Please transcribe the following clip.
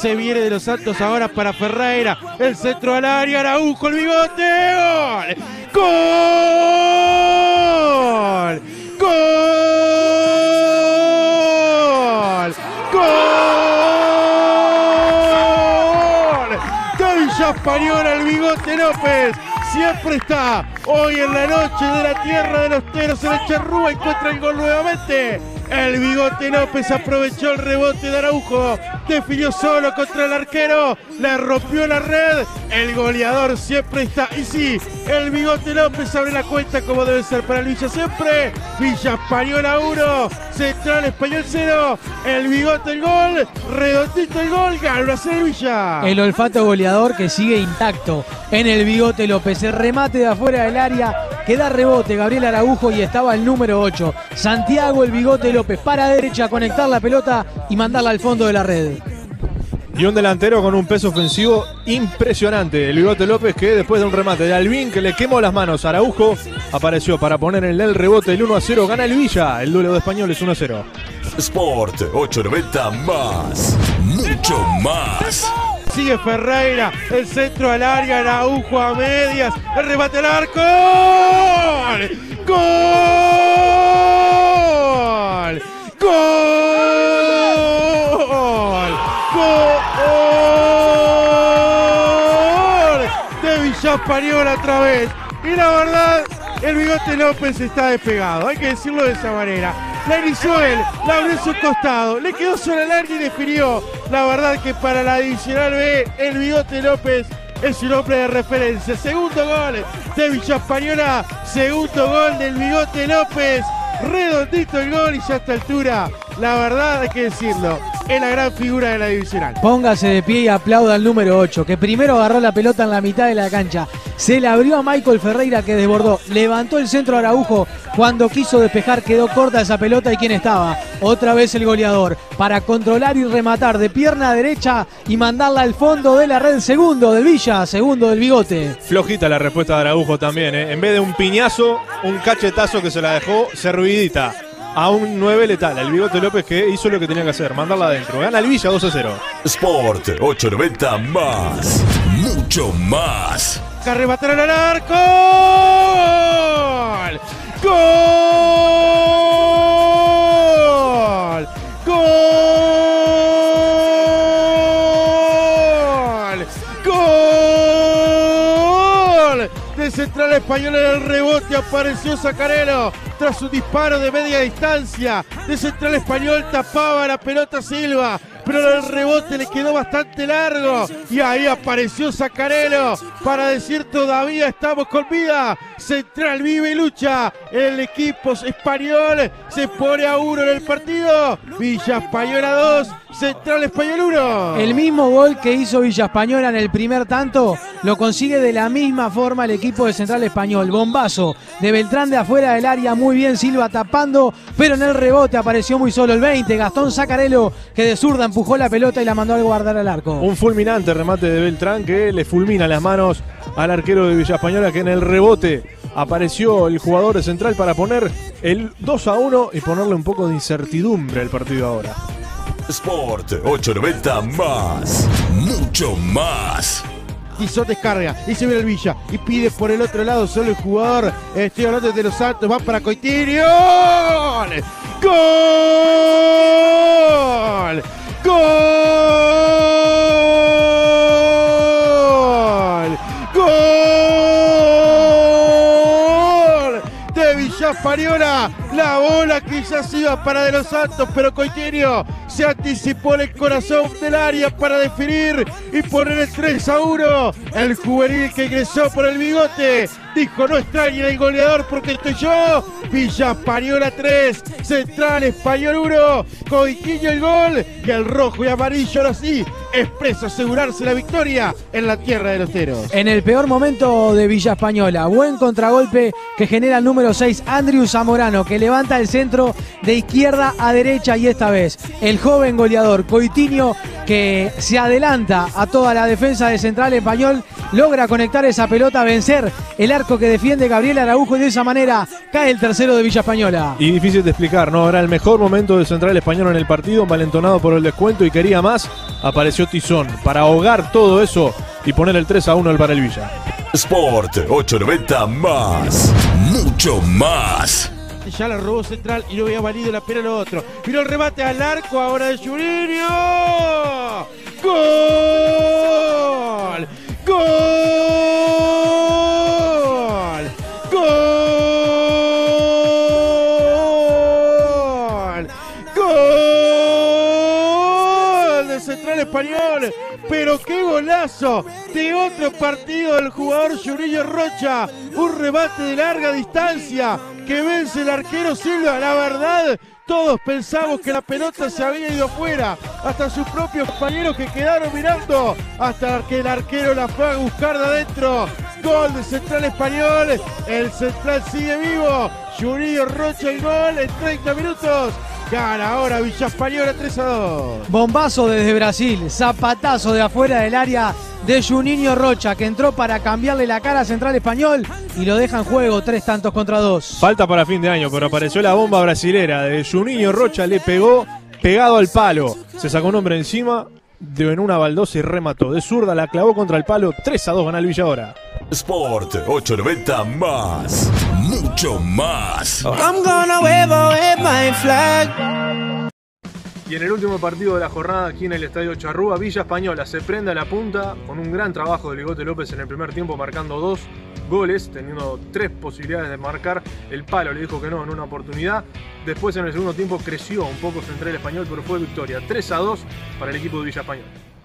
Se viene de los Santos ahora para Ferreira. El centro al área. Araujo, el bigote. ¡Gol! ¡Gol! ¡Gol! ¡Gol! Villa Española, el bigote López siempre está. Hoy en la noche de la tierra de los teros el Charrúa encuentra el gol nuevamente. El bigote López aprovechó el rebote de Araujo. Definió solo contra el arquero. Le rompió la red. El goleador siempre está. Y sí, el bigote López abre la cuenta como debe ser para el Villa siempre. Villa Española 1. Central Español 0. El bigote el gol. Redondito el gol. Galo el Villa. El olfato goleador que sigue intacto en el bigote López. El remate de afuera del área que da rebote Gabriel Araujo y estaba el número 8. Santiago el bigote López para derecha, conectar la pelota y mandarla al fondo de la red. Y un delantero con un peso ofensivo impresionante. El bigote López que después de un remate de Alvin que le quemó las manos a Araujo, apareció para poner en el rebote el 1 a 0. Gana el Villa. El duelo de españoles 1 a 0. Sport 890 más. Mucho más. Sigue Ferreira, el centro al área, Araujo a medias, el remate al arco. ¡Gol! ¡Gol! ¡Gol! ¡Gol! De Villa Española otra vez. Y la verdad, el bigote López está despegado, hay que decirlo de esa manera. La inició él, la abrió su costado, le quedó sobre el área y definió. La verdad que para la adicional B, el bigote López es un hombre de referencia. Segundo gol de Villa Española, segundo gol del bigote López. Redondito el gol y ya a esta altura, la verdad hay que decirlo, es la gran figura de la divisional. Póngase de pie y aplauda al número 8, que primero agarró la pelota en la mitad de la cancha. Se la abrió a Michael Ferreira que desbordó. Levantó el centro a Araujo. Cuando quiso despejar quedó corta esa pelota y quién estaba. Otra vez el goleador. Para controlar y rematar de pierna derecha y mandarla al fondo de la red. Segundo del Villa, segundo del Bigote. Flojita la respuesta de Araujo también. ¿eh? En vez de un piñazo, un cachetazo que se la dejó servidita a un 9 letal, el Bigote López que hizo lo que tenía que hacer, mandarla adentro. Gana el Villa 2 a 0. Sport 890 más. Mucho más. Arrebataron al arco. ¡Gol! ¡Gol! Central Español en el rebote apareció Sacarelo tras un disparo de media distancia. De Central Español tapaba la pelota Silva pero el rebote le quedó bastante largo. Y ahí apareció Sacarelo para decir todavía estamos con vida. Central vive y lucha. El equipo español se pone a uno en el partido. Villa Española 2, Central Español 1. El mismo gol que hizo Villa Española en el primer tanto lo consigue de la misma forma el equipo de Central Español. Bombazo de Beltrán de afuera del área, muy bien Silva tapando, pero en el rebote apareció muy solo el 20. Gastón Sacarelo que de zurda empujó la pelota y la mandó a guardar al arco. Un fulminante remate de Beltrán que le fulmina las manos al arquero de Villa Española que en el rebote apareció el jugador de Central para poner el 2 a 1 y ponerle un poco de incertidumbre al partido ahora. Sport 890 más. Mucho más. Hizo descarga y se viene el Villa y pide por el otro lado solo el jugador. Estoy hablando de los Santos, va para Coitirio. ¡Gol! ¡Gol! ¡Gol! De Villa Española, la bola se iba para de los Santos, pero Coitirio se anticipó en el corazón del área para definir y poner el 3 a 1. El juvenil que ingresó por el bigote dijo no extrañen el goleador porque estoy yo. Villa Española 3, Central Español 1, Coiquiño el gol y el rojo y amarillo ahora sí expreso asegurarse la victoria en la tierra de los teros. En el peor momento de Villa Española, buen contragolpe que genera el número 6, Andrew Zamorano, que levanta el centro de izquierda a derecha y esta vez el joven goleador Coitinho que se adelanta a toda la defensa de Central Español, logra conectar esa pelota, vencer el arco que defiende Gabriel Araujo y de esa manera cae el tercero de Villa Española. Y difícil de explicar, ¿no? Era el mejor momento de Central Español en el partido, malentonado por el descuento y quería más apareció Tizón para ahogar todo eso y poner el 3 a 1 para el Villa. Sport 890 más. Mucho más. Ya la robó central y no había valido la pena lo otro. Vino el remate al arco ahora de Juninho. ¡Gol! ¡Gol! ¡Gol! ¡Gol! De Central Español. Pero qué golazo de otro partido del jugador Juninho Rocha. Un remate de larga distancia que vence el arquero Silva. La verdad, todos pensamos que la pelota se había ido fuera. Hasta sus propios compañeros que quedaron mirando. Hasta que el arquero la fue a buscar de adentro. Gol de Central Español. El Central sigue vivo. Juninho Rocha el gol en 30 minutos. Gana ahora Villa Española 3 a 2. Bombazo desde Brasil, zapatazo de afuera del área de Juninho Rocha, que entró para cambiarle la cara a Central Español y lo deja en juego tres tantos contra dos. Falta para fin de año, pero apareció la bomba brasilera de Juninho Rocha, le pegó pegado al palo. Se sacó un hombre encima, de en una baldosa y remató. De zurda la clavó contra el palo, 3 a 2 gana el Villa ahora. Sport 890 más. Mucho más. I'm gonna wave away my flag. Y en el último partido de la jornada aquí en el Estadio Charrúa, Villa Española se prende a la punta con un gran trabajo de Ligote López en el primer tiempo, marcando dos goles, teniendo tres posibilidades de marcar. El palo le dijo que no en una oportunidad. Después en el segundo tiempo creció un poco Central Español, pero fue victoria 3 a 2 para el equipo de Villa Española.